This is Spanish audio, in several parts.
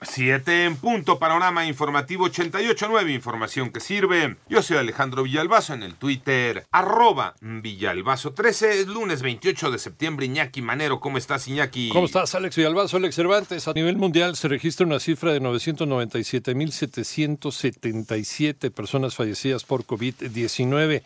Siete en punto, panorama informativo 88.9, información que sirve. Yo soy Alejandro Villalbazo en el Twitter, arroba Villalbazo 13, lunes 28 de septiembre. Iñaki Manero, ¿cómo estás Iñaki? ¿Cómo estás Alex Villalbazo, Alex Cervantes? A nivel mundial se registra una cifra de 997.777 personas fallecidas por COVID-19.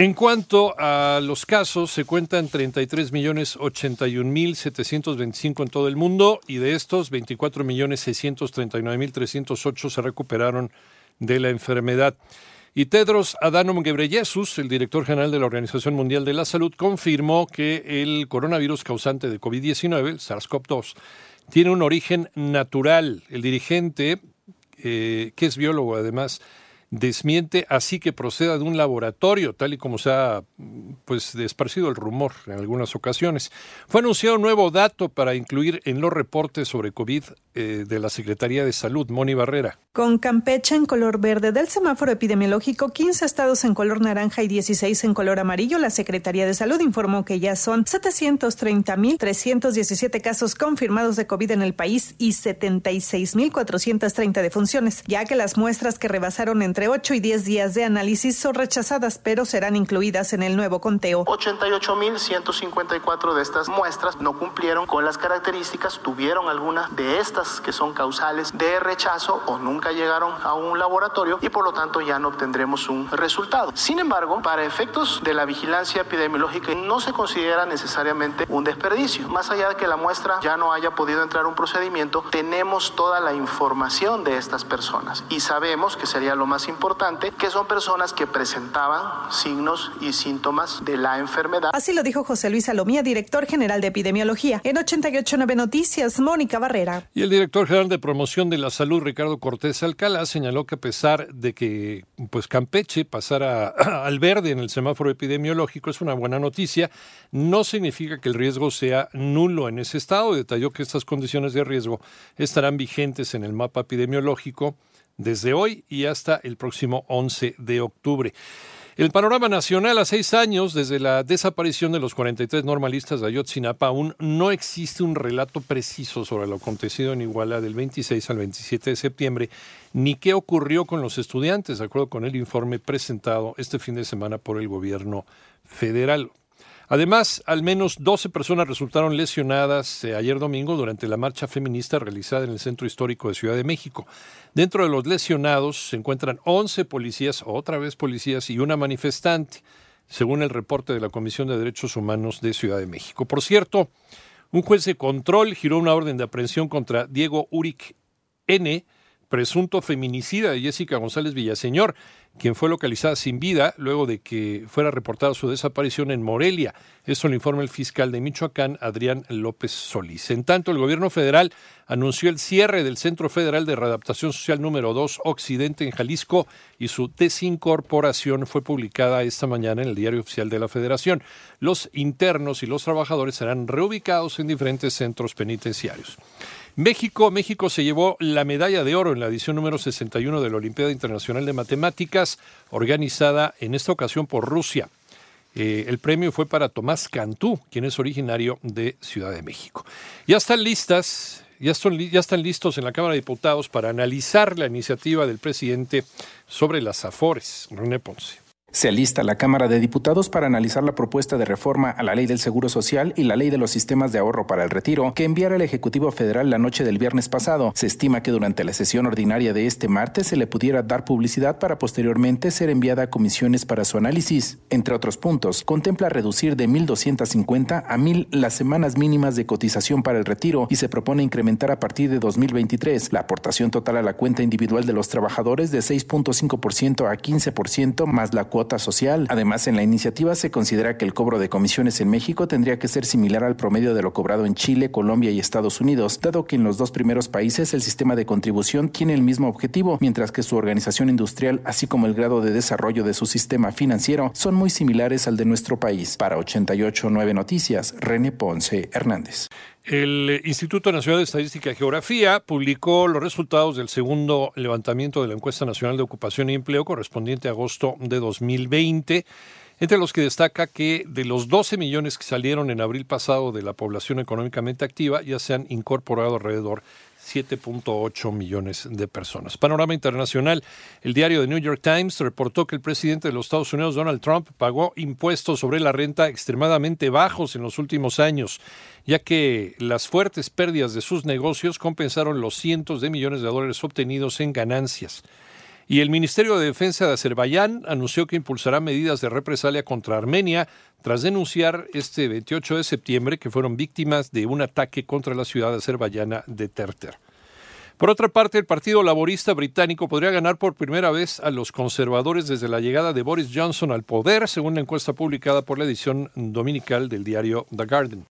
En cuanto a los casos, se cuentan 33.081.725 en todo el mundo y de estos 24.639.308 se recuperaron de la enfermedad. Y Tedros Adhanom Ghebreyesus, el director general de la Organización Mundial de la Salud, confirmó que el coronavirus causante de COVID-19, el SARS-CoV-2, tiene un origen natural. El dirigente, eh, que es biólogo además, desmiente así que proceda de un laboratorio, tal y como se ha pues desparcido el rumor en algunas ocasiones. Fue anunciado un nuevo dato para incluir en los reportes sobre COVID eh, de la Secretaría de Salud, Moni Barrera. Con Campeche en color verde del semáforo epidemiológico, 15 estados en color naranja y 16 en color amarillo, la Secretaría de Salud informó que ya son 730.317 casos confirmados de COVID en el país y 76.430 defunciones, ya que las muestras que rebasaron entre 8 y 10 días de análisis son rechazadas, pero serán incluidas en el nuevo conteo. 88.154 de estas muestras no cumplieron con las características, tuvieron alguna de estas que son causales de rechazo o nunca llegaron a un laboratorio y por lo tanto ya no obtendremos un resultado. Sin embargo, para efectos de la vigilancia epidemiológica no se considera necesariamente un desperdicio. Más allá de que la muestra ya no haya podido entrar a un procedimiento, tenemos toda la información de estas personas y sabemos que sería lo más importante que son personas que presentaban signos y síntomas de la enfermedad. Así lo dijo José Luis Salomía, director general de epidemiología. En 889 Noticias, Mónica Barrera. Y el director general de promoción de la salud, Ricardo Cortés Alcalá señaló que a pesar de que pues Campeche pasara al verde en el semáforo epidemiológico es una buena noticia, no significa que el riesgo sea nulo en ese estado. Detalló que estas condiciones de riesgo estarán vigentes en el mapa epidemiológico desde hoy y hasta el próximo 11 de octubre. El panorama nacional a seis años desde la desaparición de los 43 normalistas de Ayotzinapa aún no existe un relato preciso sobre lo acontecido en Iguala del 26 al 27 de septiembre, ni qué ocurrió con los estudiantes, de acuerdo con el informe presentado este fin de semana por el gobierno federal. Además, al menos 12 personas resultaron lesionadas eh, ayer domingo durante la marcha feminista realizada en el Centro Histórico de Ciudad de México. Dentro de los lesionados se encuentran 11 policías, otra vez policías, y una manifestante, según el reporte de la Comisión de Derechos Humanos de Ciudad de México. Por cierto, un juez de control giró una orden de aprehensión contra Diego Uric N., presunto feminicida de Jessica González Villaseñor, quien fue localizada sin vida luego de que fuera reportada su desaparición en Morelia. Esto lo informa el fiscal de Michoacán, Adrián López Solís. En tanto, el gobierno federal anunció el cierre del Centro Federal de Readaptación Social número 2 Occidente en Jalisco y su desincorporación fue publicada esta mañana en el Diario Oficial de la Federación. Los internos y los trabajadores serán reubicados en diferentes centros penitenciarios. México, México se llevó la medalla de oro en la edición número 61 de la Olimpiada Internacional de Matemáticas, organizada en esta ocasión por Rusia. Eh, el premio fue para Tomás Cantú, quien es originario de Ciudad de México. Ya están listas, ya, ya están listos en la Cámara de Diputados para analizar la iniciativa del presidente sobre las AFORES. René Ponce. Se alista la Cámara de Diputados para analizar la propuesta de reforma a la Ley del Seguro Social y la Ley de los Sistemas de Ahorro para el Retiro que enviara el Ejecutivo Federal la noche del viernes pasado. Se estima que durante la sesión ordinaria de este martes se le pudiera dar publicidad para posteriormente ser enviada a comisiones para su análisis. Entre otros puntos, contempla reducir de 1.250 a 1.000 las semanas mínimas de cotización para el retiro y se propone incrementar a partir de 2023 la aportación total a la cuenta individual de los trabajadores de 6.5% a 15% más la social. Además, en la iniciativa se considera que el cobro de comisiones en México tendría que ser similar al promedio de lo cobrado en Chile, Colombia y Estados Unidos, dado que en los dos primeros países el sistema de contribución tiene el mismo objetivo, mientras que su organización industrial, así como el grado de desarrollo de su sistema financiero, son muy similares al de nuestro país. Para 889 Noticias, René Ponce Hernández. El Instituto Nacional de Estadística y Geografía publicó los resultados del segundo levantamiento de la encuesta nacional de ocupación y empleo correspondiente a agosto de 2020, entre los que destaca que de los 12 millones que salieron en abril pasado de la población económicamente activa, ya se han incorporado alrededor 7.8 millones de personas. Panorama internacional. El diario The New York Times reportó que el presidente de los Estados Unidos, Donald Trump, pagó impuestos sobre la renta extremadamente bajos en los últimos años, ya que las fuertes pérdidas de sus negocios compensaron los cientos de millones de dólares obtenidos en ganancias. Y el Ministerio de Defensa de Azerbaiyán anunció que impulsará medidas de represalia contra Armenia tras denunciar este 28 de septiembre que fueron víctimas de un ataque contra la ciudad azerbaiyana de Terter. Por otra parte, el Partido Laborista británico podría ganar por primera vez a los conservadores desde la llegada de Boris Johnson al poder, según la encuesta publicada por la edición dominical del diario The Guardian.